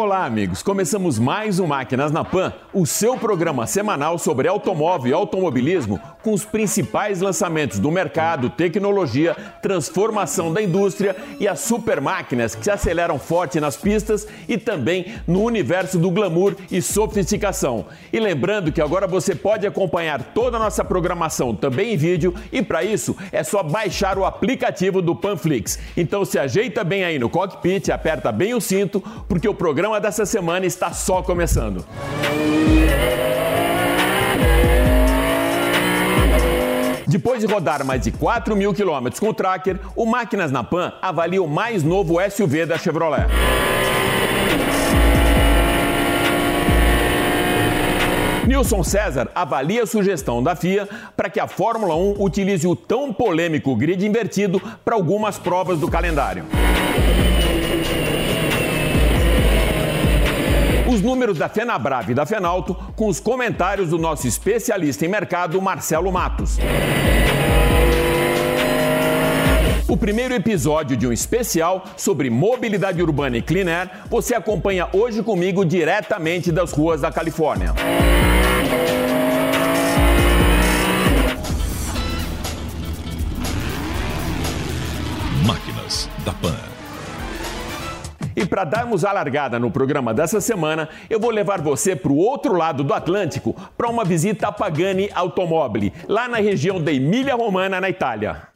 Olá, amigos. Começamos mais um Máquinas na Pan, o seu programa semanal sobre automóvel e automobilismo, com os principais lançamentos do mercado, tecnologia, transformação da indústria e as super máquinas que se aceleram forte nas pistas e também no universo do glamour e sofisticação. E lembrando que agora você pode acompanhar toda a nossa programação também em vídeo e para isso é só baixar o aplicativo do Panflix. Então se ajeita bem aí no cockpit, aperta bem o cinto, porque o programa programa dessa semana está só começando. Depois de rodar mais de 4 mil quilômetros com o Tracker, o Máquinas na Pan avalia o mais novo SUV da Chevrolet. Nilson César avalia a sugestão da FIA para que a Fórmula 1 utilize o tão polêmico grid invertido para algumas provas do calendário. Os números da Fenabrave e da Fenalto com os comentários do nosso especialista em mercado, Marcelo Matos. O primeiro episódio de um especial sobre mobilidade urbana e clean air você acompanha hoje comigo diretamente das ruas da Califórnia. Para darmos a largada no programa dessa semana, eu vou levar você para o outro lado do Atlântico para uma visita a Pagani Automobili, lá na região da Emília-Romana, na Itália.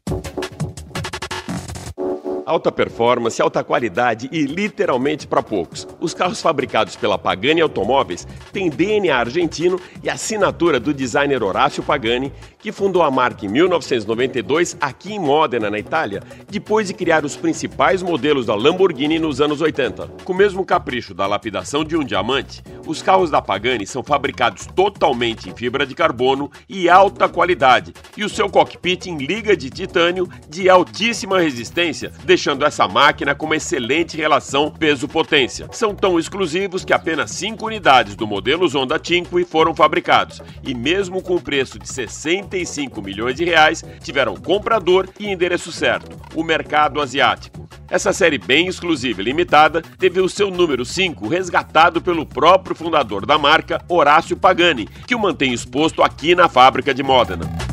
Alta performance, alta qualidade e literalmente para poucos. Os carros fabricados pela Pagani Automóveis têm DNA argentino e assinatura do designer Horácio Pagani, que fundou a marca em 1992 aqui em Modena, na Itália, depois de criar os principais modelos da Lamborghini nos anos 80. Com o mesmo capricho da lapidação de um diamante, os carros da Pagani são fabricados totalmente em fibra de carbono e alta qualidade, e o seu cockpit em liga de titânio de altíssima resistência deixando essa máquina com uma excelente relação peso-potência. São tão exclusivos que apenas 5 unidades do modelo Zonda Cinque foram fabricados e mesmo com o preço de 65 milhões de reais, tiveram comprador e endereço certo, o mercado asiático. Essa série bem exclusiva e limitada teve o seu número 5 resgatado pelo próprio fundador da marca, Horácio Pagani, que o mantém exposto aqui na fábrica de Modena.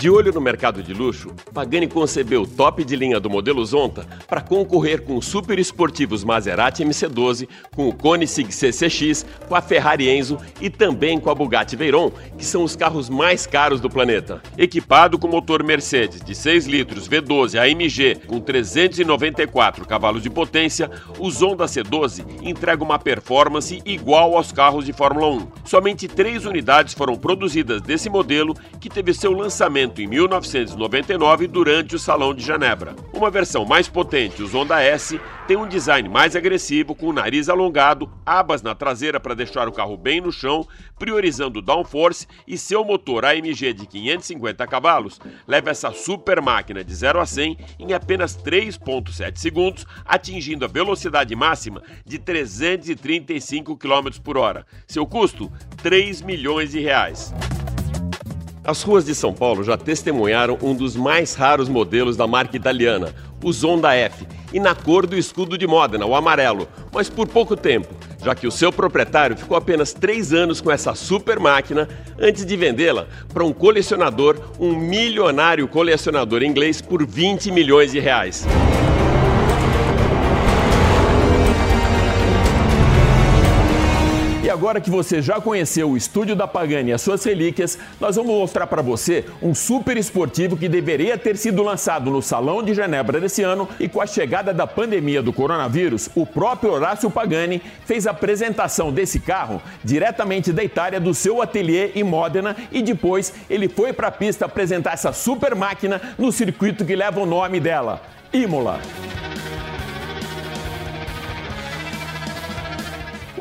De olho no mercado de luxo, Pagani concebeu o top de linha do modelo Zonta para concorrer com os super esportivos Maserati MC12, com o Koenigsegg CCX, com a Ferrari Enzo e também com a Bugatti Veyron, que são os carros mais caros do planeta. Equipado com motor Mercedes de 6 litros V12 AMG com 394 cavalos de potência, o Zonda C12 entrega uma performance igual aos carros de Fórmula 1. Somente três unidades foram produzidas desse modelo que teve seu lançamento lançamento em 1999 durante o Salão de Genebra. Uma versão mais potente, o Zonda S, tem um design mais agressivo, com o nariz alongado, abas na traseira para deixar o carro bem no chão, priorizando o downforce e seu motor AMG de 550 cavalos leva essa super máquina de 0 a 100 em apenas 3.7 segundos, atingindo a velocidade máxima de 335 km por hora. Seu custo, 3 milhões de reais. As ruas de São Paulo já testemunharam um dos mais raros modelos da marca italiana, o Zonda F, e na cor do escudo de Modena, o amarelo, mas por pouco tempo, já que o seu proprietário ficou apenas três anos com essa super máquina antes de vendê-la para um colecionador, um milionário colecionador inglês, por 20 milhões de reais. Agora que você já conheceu o estúdio da Pagani e as suas relíquias, nós vamos mostrar para você um super esportivo que deveria ter sido lançado no Salão de Genebra desse ano e com a chegada da pandemia do coronavírus, o próprio Horácio Pagani fez a apresentação desse carro diretamente da Itália do seu ateliê em Modena e depois ele foi para a pista apresentar essa super máquina no circuito que leva o nome dela, Imola.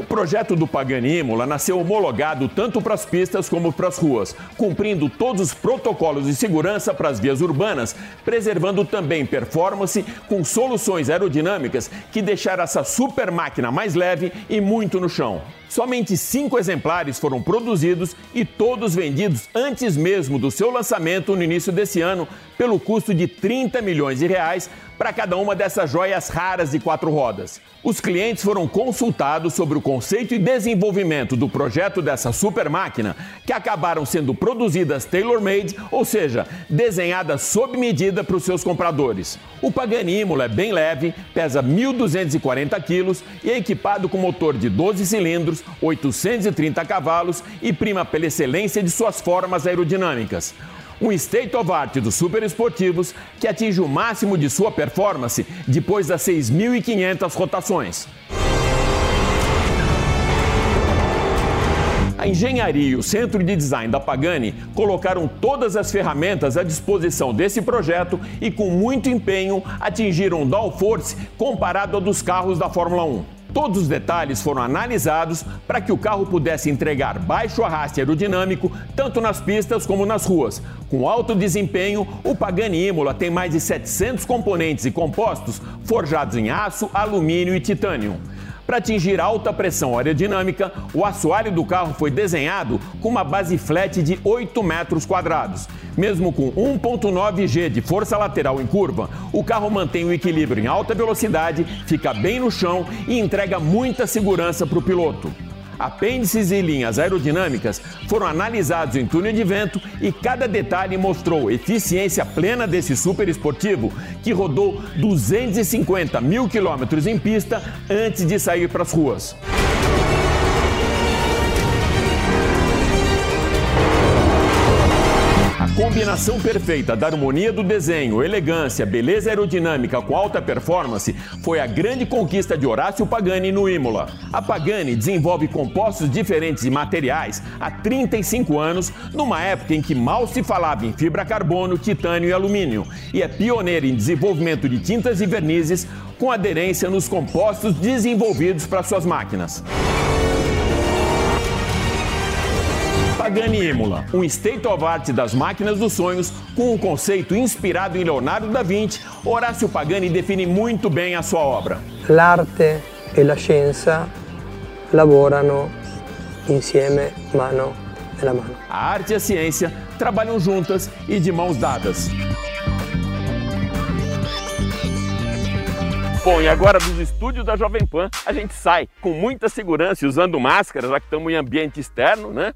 Projeto do Pagani Imola nasceu homologado tanto para as pistas como para as ruas, cumprindo todos os protocolos de segurança para as vias urbanas, preservando também performance com soluções aerodinâmicas que deixaram essa super máquina mais leve e muito no chão. Somente cinco exemplares foram produzidos e todos vendidos antes mesmo do seu lançamento no início desse ano, pelo custo de 30 milhões de reais, para cada uma dessas joias raras de quatro rodas. Os clientes foram consultados sobre o conceito e desenvolvimento do projeto dessa super máquina, que acabaram sendo produzidas tailor-made, ou seja, desenhadas sob medida para os seus compradores. O Pagani Imola é bem leve, pesa 1.240 quilos e é equipado com motor de 12 cilindros, 830 cavalos e prima pela excelência de suas formas aerodinâmicas um state of art dos superesportivos que atinge o máximo de sua performance depois das 6.500 rotações. A engenharia e o centro de design da Pagani colocaram todas as ferramentas à disposição desse projeto e, com muito empenho, atingiram downforce comparado ao dos carros da Fórmula 1. Todos os detalhes foram analisados para que o carro pudesse entregar baixo arraste aerodinâmico tanto nas pistas como nas ruas. Com alto desempenho, o Pagani Imola tem mais de 700 componentes e compostos forjados em aço, alumínio e titânio. Para atingir alta pressão aerodinâmica, o assoalho do carro foi desenhado com uma base flat de 8 metros quadrados. Mesmo com 1.9 G de força lateral em curva, o carro mantém o equilíbrio em alta velocidade, fica bem no chão e entrega muita segurança para o piloto apêndices e linhas aerodinâmicas foram analisados em túnel de vento e cada detalhe mostrou eficiência plena desse super esportivo que rodou 250 mil quilômetros em pista antes de sair para as ruas. Combinação perfeita da harmonia do desenho, elegância, beleza aerodinâmica com alta performance foi a grande conquista de Horácio Pagani no Imola. A Pagani desenvolve compostos diferentes e materiais há 35 anos, numa época em que mal se falava em fibra carbono, titânio e alumínio, e é pioneira em desenvolvimento de tintas e vernizes com aderência nos compostos desenvolvidos para suas máquinas. Pagani Imola, um state of art das máquinas dos sonhos, com um conceito inspirado em Leonardo da Vinci, Horácio Pagani define muito bem a sua obra. L'arte e la scienza lavorano insieme, mano nella mano. A arte e a ciência trabalham juntas e de mãos dadas. Bom, e agora dos estúdios da Jovem Pan, a gente sai com muita segurança usando máscara, já que estamos em ambiente externo, né?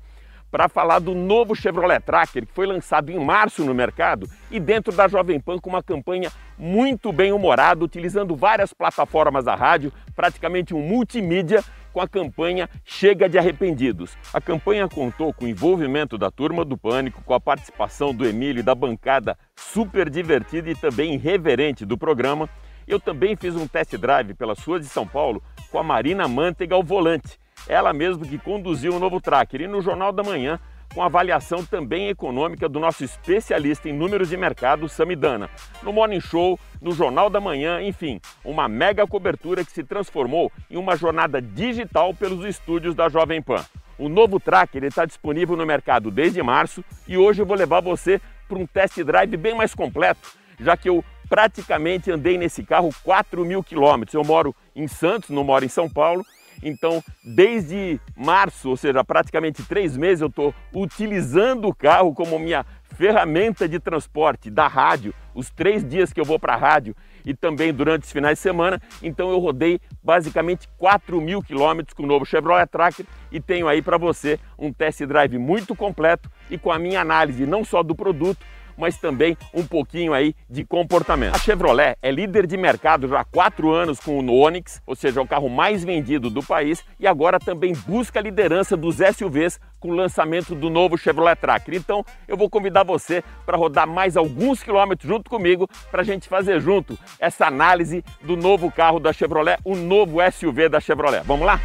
Para falar do novo Chevrolet Tracker, que foi lançado em março no mercado e dentro da Jovem Pan com uma campanha muito bem humorada, utilizando várias plataformas da rádio, praticamente um multimídia com a campanha Chega de Arrependidos. A campanha contou com o envolvimento da turma do Pânico, com a participação do Emílio e da bancada super divertida e também irreverente do programa. Eu também fiz um test drive pelas ruas de São Paulo com a Marina Mantega ao volante ela mesma que conduziu o novo tracker. E no Jornal da Manhã, com avaliação também econômica do nosso especialista em números de mercado, Samidana. No Morning Show, no Jornal da Manhã, enfim, uma mega cobertura que se transformou em uma jornada digital pelos estúdios da Jovem Pan. O novo tracker está disponível no mercado desde março e hoje eu vou levar você para um test drive bem mais completo, já que eu praticamente andei nesse carro 4 mil quilômetros. Eu moro em Santos, não moro em São Paulo, então, desde março, ou seja, praticamente três meses, eu estou utilizando o carro como minha ferramenta de transporte da rádio, os três dias que eu vou para a rádio e também durante os finais de semana. Então, eu rodei basicamente 4 mil quilômetros com o novo Chevrolet Tracker e tenho aí para você um test drive muito completo e com a minha análise não só do produto, mas também um pouquinho aí de comportamento. A Chevrolet é líder de mercado já há quatro anos com o Onix, ou seja, é o carro mais vendido do país, e agora também busca a liderança dos SUVs com o lançamento do novo Chevrolet Tracker. Então eu vou convidar você para rodar mais alguns quilômetros junto comigo para a gente fazer junto essa análise do novo carro da Chevrolet, o novo SUV da Chevrolet. Vamos lá?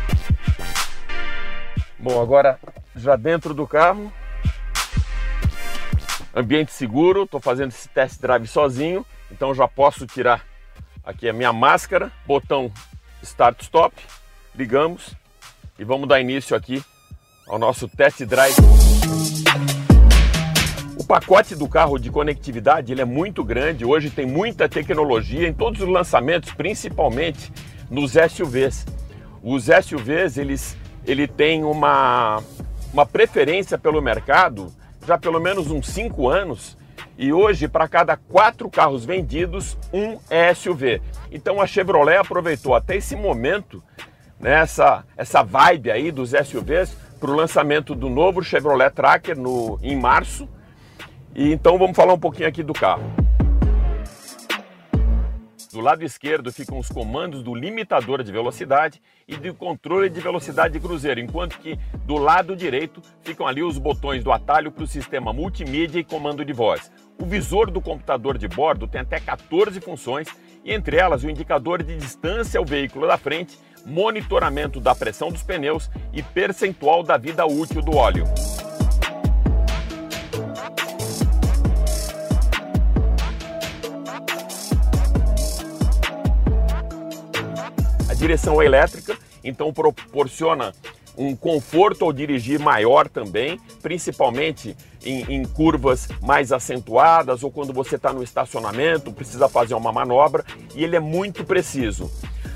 Bom, agora já dentro do carro, ambiente seguro, estou fazendo esse test drive sozinho, então já posso tirar aqui a minha máscara, botão Start Stop, ligamos e vamos dar início aqui ao nosso test drive. O pacote do carro de conectividade ele é muito grande, hoje tem muita tecnologia em todos os lançamentos, principalmente nos SUVs. Os SUVs eles, ele tem uma, uma preferência pelo mercado já pelo menos uns cinco anos E hoje, para cada quatro carros vendidos, um é SUV. Então a Chevrolet aproveitou até esse momento, né, essa, essa vibe aí dos SUVs, para o lançamento do novo Chevrolet Tracker no, em março. E então vamos falar um pouquinho aqui do carro. Do lado esquerdo ficam os comandos do limitador de velocidade e do controle de velocidade de cruzeiro, enquanto que do lado direito ficam ali os botões do atalho para o sistema multimídia e comando de voz. O visor do computador de bordo tem até 14 funções e entre elas o indicador de distância ao veículo da frente, monitoramento da pressão dos pneus e percentual da vida útil do óleo. Direção elétrica, então proporciona um conforto ao dirigir maior também, principalmente em, em curvas mais acentuadas ou quando você está no estacionamento, precisa fazer uma manobra e ele é muito preciso.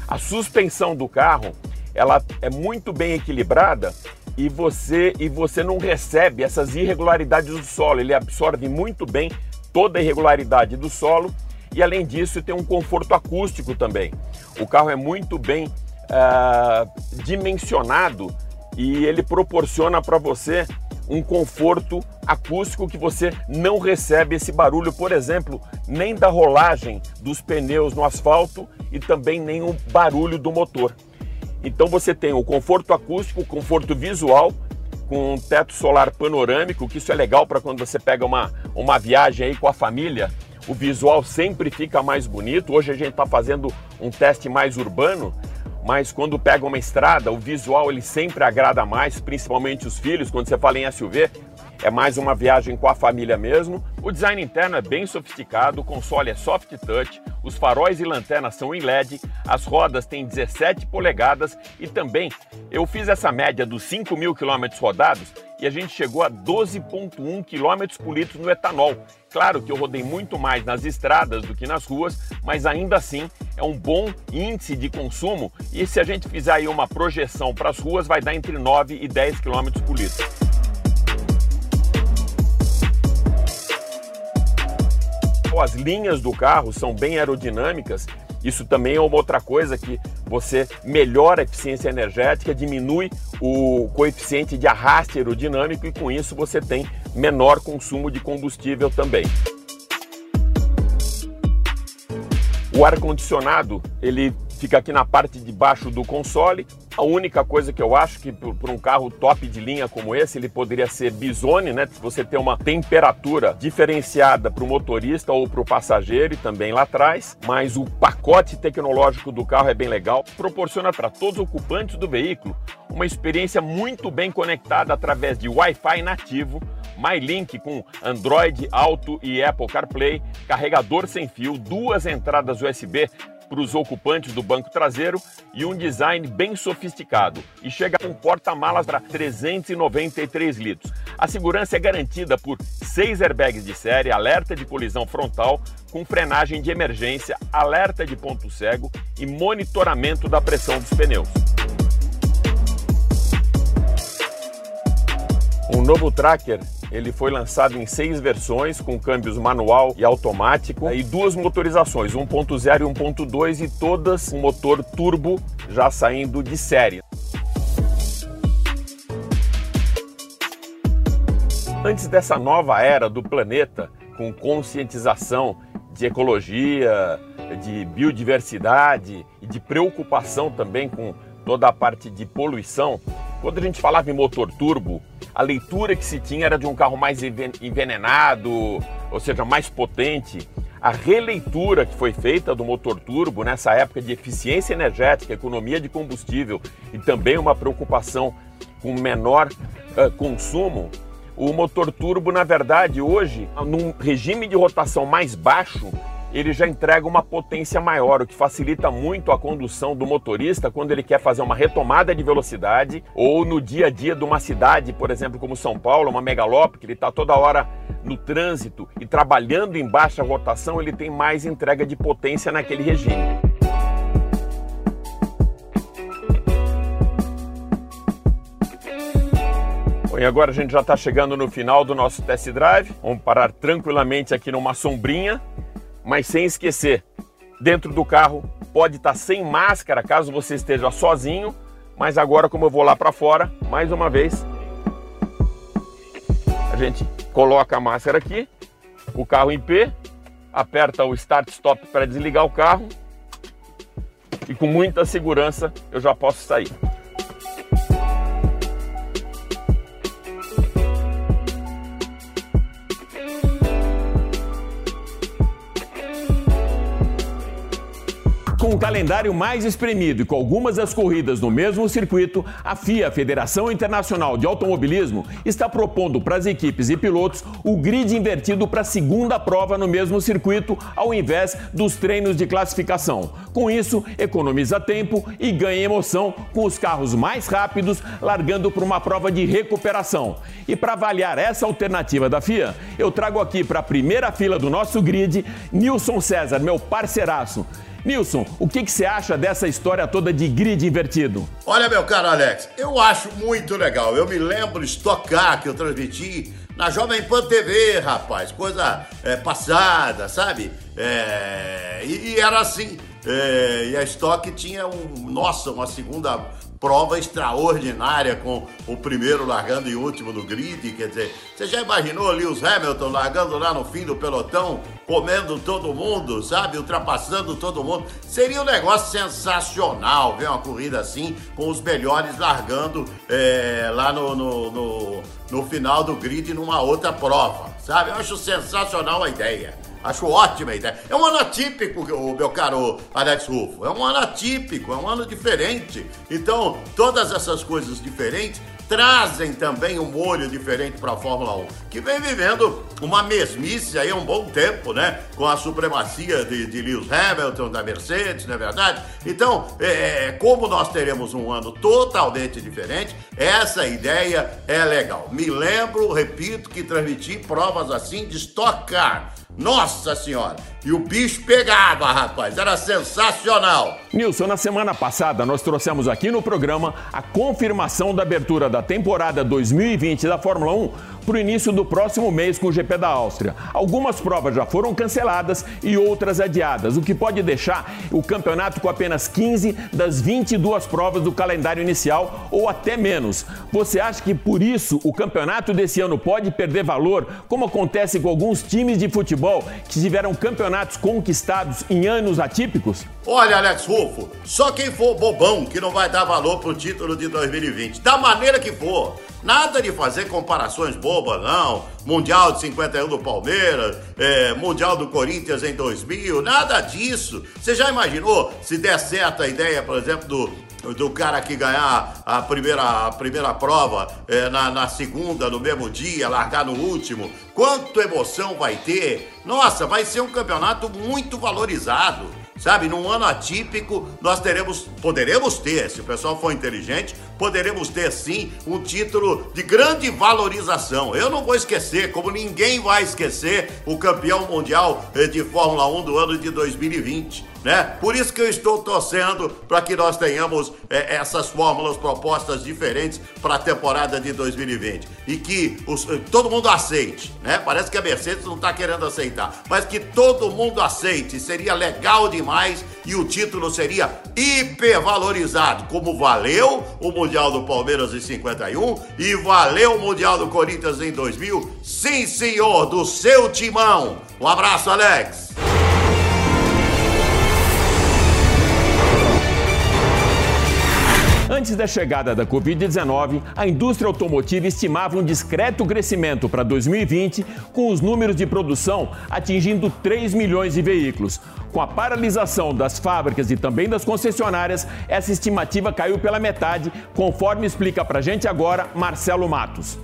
A suspensão do carro ela é muito bem equilibrada e você e você não recebe essas irregularidades do solo. Ele absorve muito bem toda a irregularidade do solo e além disso tem um conforto acústico também. O carro é muito bem uh, dimensionado e ele proporciona para você um conforto acústico que você não recebe esse barulho, por exemplo, nem da rolagem dos pneus no asfalto e também nem o barulho do motor. Então você tem o conforto acústico, o conforto visual com um teto solar panorâmico, que isso é legal para quando você pega uma, uma viagem aí com a família o visual sempre fica mais bonito. Hoje a gente está fazendo um teste mais urbano, mas quando pega uma estrada, o visual ele sempre agrada mais, principalmente os filhos. Quando você fala em SUV, é mais uma viagem com a família mesmo. O design interno é bem sofisticado, o console é soft touch, os faróis e lanternas são em LED, as rodas têm 17 polegadas e também eu fiz essa média dos 5 mil quilômetros rodados e a gente chegou a 12,1 km por litro no etanol. Claro que eu rodei muito mais nas estradas do que nas ruas, mas ainda assim é um bom índice de consumo e se a gente fizer aí uma projeção para as ruas vai dar entre 9 e 10 km por litro. As linhas do carro são bem aerodinâmicas isso também é uma outra coisa que você melhora a eficiência energética, diminui o coeficiente de arraste aerodinâmico e com isso você tem menor consumo de combustível também. O ar condicionado, ele fica aqui na parte de baixo do console. A única coisa que eu acho que para um carro top de linha como esse, ele poderia ser bisone, né? Se você tem uma temperatura diferenciada para o motorista ou para o passageiro e também lá atrás. Mas o pacote tecnológico do carro é bem legal, proporciona para todos os ocupantes do veículo uma experiência muito bem conectada através de Wi-Fi nativo MyLink com Android Auto e Apple CarPlay, carregador sem fio, duas entradas USB para os ocupantes do banco traseiro e um design bem sofisticado e chega com porta-malas para 393 litros. A segurança é garantida por seis airbags de série, alerta de colisão frontal com frenagem de emergência, alerta de ponto cego e monitoramento da pressão dos pneus. O novo Tracker ele foi lançado em seis versões, com câmbios manual e automático, e duas motorizações, 1.0 e 1.2, e todas com motor turbo já saindo de série. Antes dessa nova era do planeta, com conscientização de ecologia, de biodiversidade e de preocupação também com toda a parte de poluição, quando a gente falava em motor turbo, a leitura que se tinha era de um carro mais envenenado, ou seja, mais potente. A releitura que foi feita do motor turbo nessa época de eficiência energética, economia de combustível e também uma preocupação com menor uh, consumo, o motor turbo, na verdade, hoje, num regime de rotação mais baixo, ele já entrega uma potência maior, o que facilita muito a condução do motorista quando ele quer fazer uma retomada de velocidade ou no dia a dia de uma cidade, por exemplo, como São Paulo, uma megalópole, ele está toda hora no trânsito e trabalhando em baixa rotação, ele tem mais entrega de potência naquele regime. e agora a gente já está chegando no final do nosso test drive. Vamos parar tranquilamente aqui numa sombrinha, mas sem esquecer, dentro do carro pode estar tá sem máscara caso você esteja sozinho, mas agora como eu vou lá para fora, mais uma vez, a gente coloca a máscara aqui, o carro em pé, aperta o start stop para desligar o carro e com muita segurança eu já posso sair. Com o calendário mais espremido e com algumas das corridas no mesmo circuito, a FIA, Federação Internacional de Automobilismo, está propondo para as equipes e pilotos o grid invertido para a segunda prova no mesmo circuito, ao invés dos treinos de classificação. Com isso, economiza tempo e ganha emoção com os carros mais rápidos largando para uma prova de recuperação. E para avaliar essa alternativa da FIA, eu trago aqui para a primeira fila do nosso grid Nilson César, meu parceiraço. Nilson, o que, que você acha dessa história toda de grid invertido? Olha, meu caro Alex, eu acho muito legal. Eu me lembro de estocar que eu transmiti na Jovem Pan TV, rapaz. Coisa é, passada, sabe? É, e, e, era assim. É, e a Stock tinha um, nossa, uma segunda prova extraordinária com o primeiro largando em último no grid, quer dizer, você já imaginou Lewis Hamilton largando lá no fim do pelotão, comendo todo mundo, sabe, ultrapassando todo mundo? Seria um negócio sensacional ver uma corrida assim, com os melhores largando é, lá no, no, no, no final do grid numa outra prova, sabe? Eu acho sensacional a ideia. Acho ótima a ideia. É um ano atípico, meu caro Alex Rufo. É um ano atípico, é um ano diferente. Então, todas essas coisas diferentes trazem também um molho diferente para a Fórmula 1, que vem vivendo uma mesmice aí há um bom tempo, né? Com a supremacia de, de Lewis Hamilton, da Mercedes, não é verdade? Então, é, é, como nós teremos um ano totalmente diferente, essa ideia é legal. Me lembro, repito, que transmiti provas assim de Stock Car nossa senhora! E o bicho pegava, rapaz, era sensacional. Nilson, na semana passada nós trouxemos aqui no programa a confirmação da abertura da temporada 2020 da Fórmula 1 para o início do próximo mês com o GP da Áustria. Algumas provas já foram canceladas e outras adiadas, o que pode deixar o campeonato com apenas 15 das 22 provas do calendário inicial ou até menos. Você acha que por isso o campeonato desse ano pode perder valor, como acontece com alguns times de futebol que tiveram campeonatos conquistados em anos atípicos? Olha, Alex Rufo, só quem for bobão que não vai dar valor pro título de 2020, da maneira que for. Nada de fazer comparações bobas, não. Mundial de 51 do Palmeiras, é, Mundial do Corinthians em 2000, nada disso. Você já imaginou se der certo a ideia, por exemplo, do, do cara que ganhar a primeira, a primeira prova é, na, na segunda, no mesmo dia, largar no último? Quanto emoção vai ter? Nossa, vai ser um campeonato muito valorizado. Sabe, num ano atípico, nós teremos, poderemos ter, se o pessoal for inteligente, poderemos ter sim um título de grande valorização. Eu não vou esquecer, como ninguém vai esquecer, o campeão mundial eh, de Fórmula 1 do ano de 2020 né? Por isso que eu estou torcendo para que nós tenhamos é, essas fórmulas propostas diferentes para a temporada de 2020 e que os, eh, todo mundo aceite, né? Parece que a Mercedes não está querendo aceitar, mas que todo mundo aceite, seria legal demais e o título seria hipervalorizado, como valeu o Mundial do Palmeiras em 51 e valeu o Mundial do Corinthians em 2000. Sim, senhor, do seu timão. Um abraço, Alex. Antes da chegada da Covid-19, a indústria automotiva estimava um discreto crescimento para 2020, com os números de produção atingindo 3 milhões de veículos. Com a paralisação das fábricas e também das concessionárias, essa estimativa caiu pela metade, conforme explica para gente agora Marcelo Matos.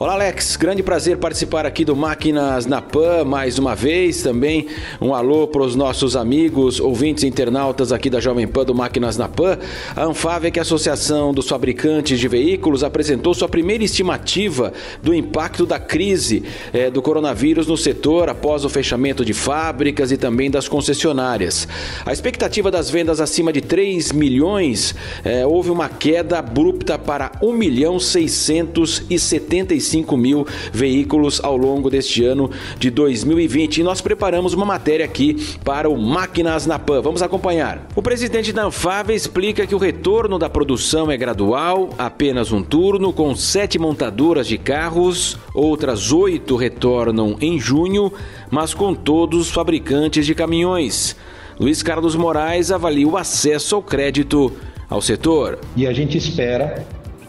Olá, Alex. Grande prazer participar aqui do Máquinas na Pan mais uma vez. Também um alô para os nossos amigos, ouvintes internautas aqui da Jovem Pan do Máquinas na Pan. A Anfávia, que é a Associação dos Fabricantes de Veículos, apresentou sua primeira estimativa do impacto da crise eh, do coronavírus no setor após o fechamento de fábricas e também das concessionárias. A expectativa das vendas acima de 3 milhões eh, houve uma queda abrupta para 1 milhão 675 35 mil veículos ao longo deste ano de 2020. E nós preparamos uma matéria aqui para o Máquinas na Pan. Vamos acompanhar. O presidente da Anfave explica que o retorno da produção é gradual, apenas um turno, com sete montadoras de carros, outras oito retornam em junho, mas com todos os fabricantes de caminhões. Luiz Carlos Moraes avalia o acesso ao crédito ao setor. E a gente espera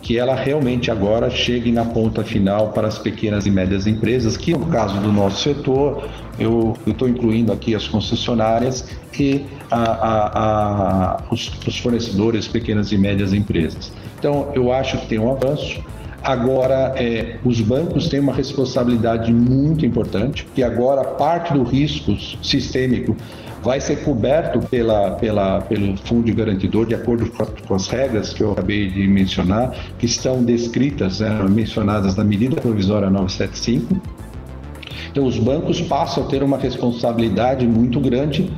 que ela realmente agora chegue na ponta final para as pequenas e médias empresas, que no caso do nosso setor, eu estou incluindo aqui as concessionárias e a, a, a, os, os fornecedores, pequenas e médias empresas. Então, eu acho que tem um avanço. Agora, é, os bancos têm uma responsabilidade muito importante, que agora parte do risco sistêmico vai ser coberto pela, pela, pelo fundo garantidor de acordo com as regras que eu acabei de mencionar, que estão descritas, né, mencionadas na medida provisória 975. Então, os bancos passam a ter uma responsabilidade muito grande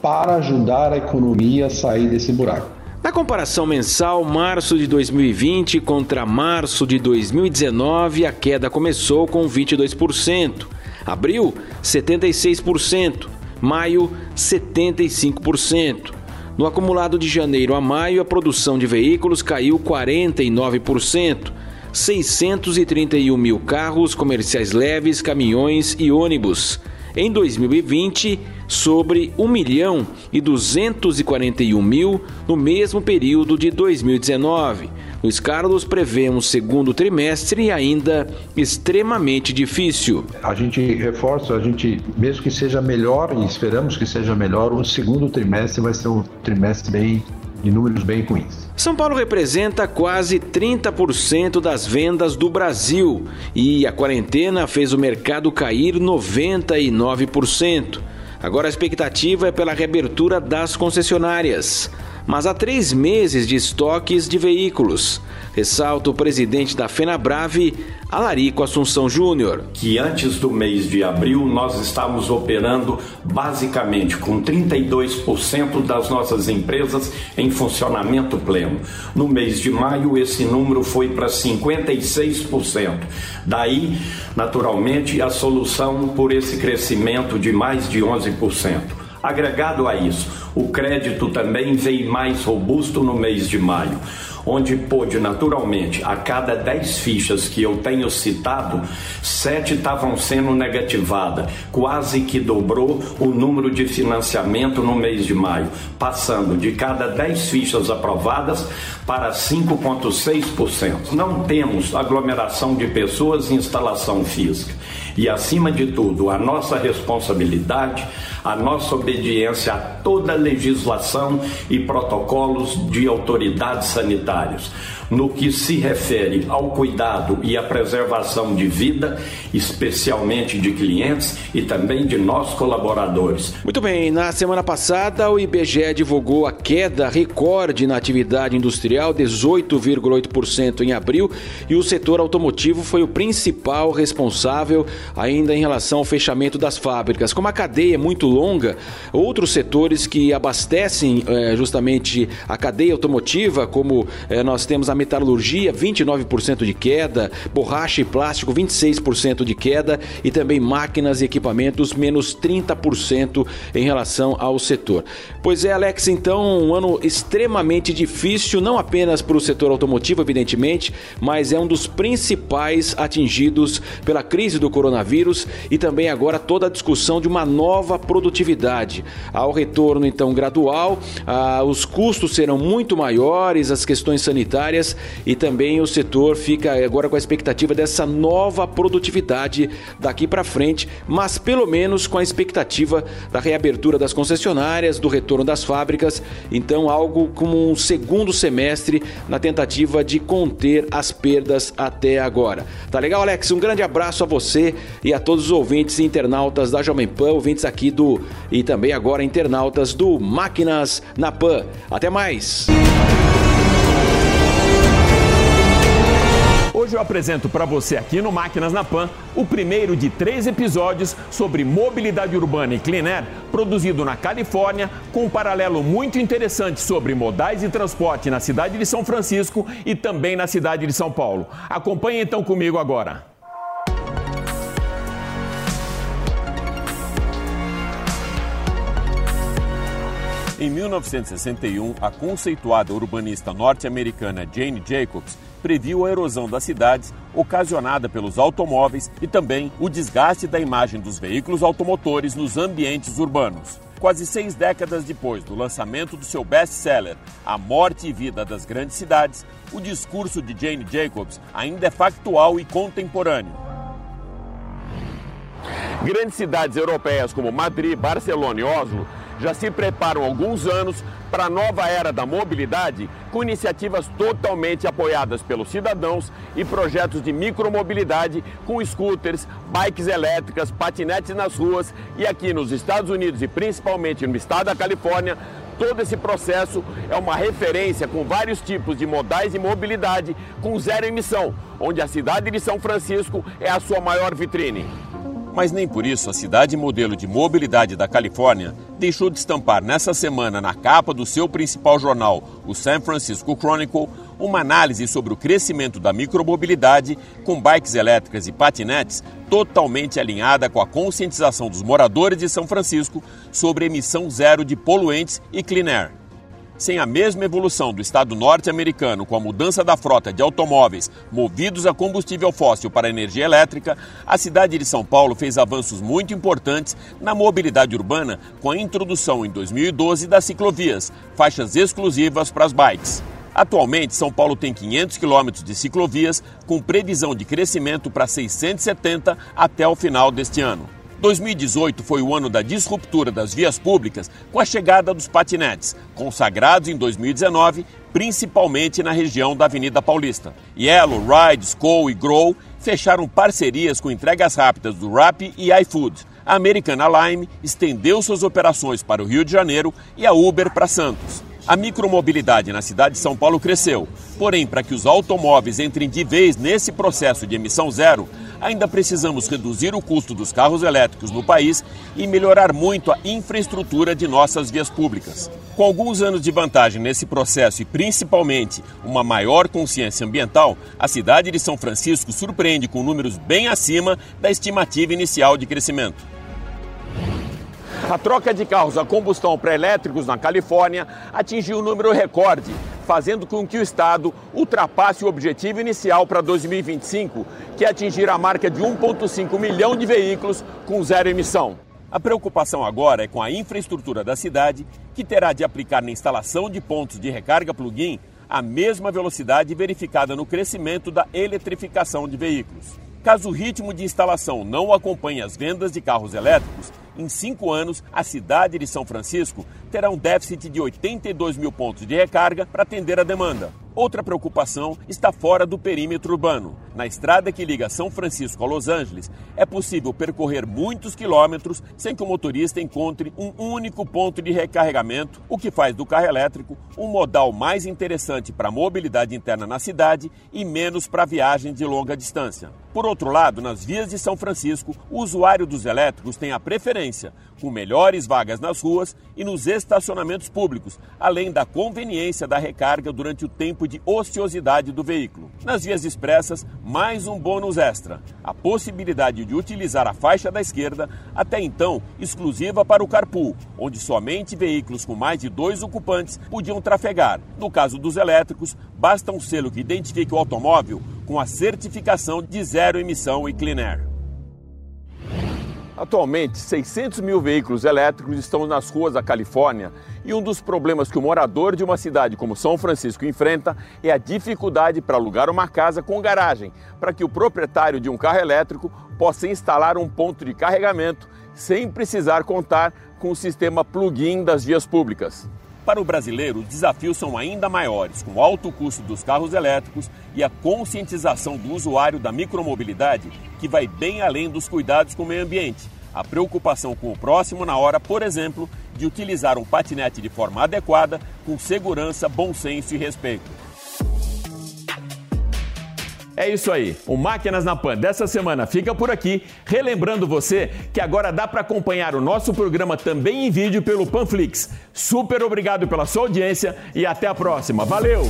para ajudar a economia a sair desse buraco. Na comparação mensal, março de 2020 contra março de 2019, a queda começou com 22%, abril, 76%, maio 75%. No acumulado de janeiro a maio, a produção de veículos caiu 49%. 631 mil carros comerciais leves, caminhões e ônibus. Em 2020, sobre 1 milhão e 241 mil no mesmo período de 2019. Luiz Carlos prevê um segundo trimestre ainda extremamente difícil. A gente reforça, a gente, mesmo que seja melhor, e esperamos que seja melhor, o segundo trimestre vai ser um trimestre bem de números bem ruins. São Paulo representa quase 30% das vendas do Brasil e a quarentena fez o mercado cair 99%. Agora a expectativa é pela reabertura das concessionárias mas há três meses de estoques de veículos. Ressalta o presidente da FenaBrave, Alarico Assunção Júnior. Que antes do mês de abril nós estávamos operando basicamente com 32% das nossas empresas em funcionamento pleno. No mês de maio esse número foi para 56%. Daí, naturalmente, a solução por esse crescimento de mais de 11%. Agregado a isso, o crédito também veio mais robusto no mês de maio, onde pôde naturalmente, a cada 10 fichas que eu tenho citado, 7 estavam sendo negativadas, quase que dobrou o número de financiamento no mês de maio, passando de cada 10 fichas aprovadas para 5,6%. Não temos aglomeração de pessoas em instalação física. E acima de tudo, a nossa responsabilidade a nossa obediência a toda legislação e protocolos de autoridades sanitárias no que se refere ao cuidado e à preservação de vida, especialmente de clientes e também de nós colaboradores. Muito bem, na semana passada o IBGE divulgou a queda recorde na atividade industrial, 18,8% em abril, e o setor automotivo foi o principal responsável ainda em relação ao fechamento das fábricas. Como a cadeia é muito longa, outros setores que abastecem é, justamente a cadeia automotiva, como é, nós temos a metalurgia, 29% de queda, borracha e plástico, 26% de queda e também máquinas e equipamentos, menos 30% em relação ao setor. Pois é, Alex, então, um ano extremamente difícil, não apenas para o setor automotivo, evidentemente, mas é um dos principais atingidos pela crise do coronavírus e também agora toda a discussão de uma nova produtividade. Ao retorno, então, gradual, ah, os custos serão muito maiores, as questões sanitárias e também o setor fica agora com a expectativa dessa nova produtividade daqui para frente, mas pelo menos com a expectativa da reabertura das concessionárias, do retorno das fábricas, então algo como um segundo semestre na tentativa de conter as perdas até agora. Tá legal, Alex? Um grande abraço a você e a todos os ouvintes e internautas da Jovem Pan, ouvintes aqui do e também agora internautas do Máquinas na Pan. Até mais. Hoje eu apresento para você aqui no Máquinas na Pan o primeiro de três episódios sobre mobilidade urbana e clean air, produzido na Califórnia, com um paralelo muito interessante sobre modais de transporte na cidade de São Francisco e também na cidade de São Paulo. Acompanhe então comigo agora. Em 1961, a conceituada urbanista norte-americana Jane Jacobs previu a erosão das cidades ocasionada pelos automóveis e também o desgaste da imagem dos veículos automotores nos ambientes urbanos. Quase seis décadas depois do lançamento do seu best-seller A Morte e Vida das Grandes Cidades, o discurso de Jane Jacobs ainda é factual e contemporâneo. Grandes cidades europeias como Madrid, Barcelona e Oslo já se preparam há alguns anos para a nova era da mobilidade, com iniciativas totalmente apoiadas pelos cidadãos e projetos de micromobilidade com scooters, bikes elétricas, patinetes nas ruas e aqui nos Estados Unidos e principalmente no estado da Califórnia, todo esse processo é uma referência com vários tipos de modais de mobilidade com zero emissão, onde a cidade de São Francisco é a sua maior vitrine. Mas nem por isso a cidade modelo de mobilidade da Califórnia deixou de estampar nessa semana na capa do seu principal jornal, o San Francisco Chronicle, uma análise sobre o crescimento da micromobilidade com bikes elétricas e patinetes totalmente alinhada com a conscientização dos moradores de São Francisco sobre emissão zero de poluentes e clean air. Sem a mesma evolução do Estado norte-americano com a mudança da frota de automóveis movidos a combustível fóssil para energia elétrica, a cidade de São Paulo fez avanços muito importantes na mobilidade urbana com a introdução em 2012 das ciclovias, faixas exclusivas para as bikes. Atualmente, São Paulo tem 500 quilômetros de ciclovias, com previsão de crescimento para 670 até o final deste ano. 2018 foi o ano da disruptura das vias públicas com a chegada dos patinetes, consagrados em 2019, principalmente na região da Avenida Paulista. Yellow, Ride, Skoll e Grow fecharam parcerias com entregas rápidas do Rappi e iFood. A Americana Lime estendeu suas operações para o Rio de Janeiro e a Uber para Santos. A micromobilidade na cidade de São Paulo cresceu, porém, para que os automóveis entrem de vez nesse processo de emissão zero, ainda precisamos reduzir o custo dos carros elétricos no país e melhorar muito a infraestrutura de nossas vias públicas. Com alguns anos de vantagem nesse processo e principalmente uma maior consciência ambiental, a cidade de São Francisco surpreende com números bem acima da estimativa inicial de crescimento. A troca de carros a combustão para elétricos na Califórnia atingiu um número recorde, fazendo com que o Estado ultrapasse o objetivo inicial para 2025, que é atingir a marca de 1,5 milhão de veículos com zero emissão. A preocupação agora é com a infraestrutura da cidade, que terá de aplicar na instalação de pontos de recarga plug-in a mesma velocidade verificada no crescimento da eletrificação de veículos. Caso o ritmo de instalação não acompanhe as vendas de carros elétricos, em cinco anos, a cidade de São Francisco terá um déficit de 82 mil pontos de recarga para atender a demanda. Outra preocupação está fora do perímetro urbano. Na estrada que liga São Francisco a Los Angeles, é possível percorrer muitos quilômetros sem que o motorista encontre um único ponto de recarregamento, o que faz do carro elétrico um modal mais interessante para a mobilidade interna na cidade e menos para viagens de longa distância. Por outro lado, nas vias de São Francisco, o usuário dos elétricos tem a preferência, com melhores vagas nas ruas e nos estacionamentos públicos, além da conveniência da recarga durante o tempo de ociosidade do veículo. Nas vias expressas, mais um bônus extra: a possibilidade de utilizar a faixa da esquerda, até então exclusiva para o carpool, onde somente veículos com mais de dois ocupantes podiam trafegar. No caso dos elétricos, basta um selo que identifique o automóvel com a certificação de zero emissão e clean air. Atualmente, 600 mil veículos elétricos estão nas ruas da Califórnia e um dos problemas que o morador de uma cidade como São Francisco enfrenta é a dificuldade para alugar uma casa com garagem, para que o proprietário de um carro elétrico possa instalar um ponto de carregamento sem precisar contar com o sistema plug-in das vias públicas. Para o brasileiro, os desafios são ainda maiores, com o alto custo dos carros elétricos e a conscientização do usuário da micromobilidade, que vai bem além dos cuidados com o meio ambiente. A preocupação com o próximo na hora, por exemplo, de utilizar um patinete de forma adequada, com segurança, bom senso e respeito. É isso aí. O Máquinas na Pan dessa semana fica por aqui, relembrando você que agora dá para acompanhar o nosso programa também em vídeo pelo Panflix. Super obrigado pela sua audiência e até a próxima. Valeu!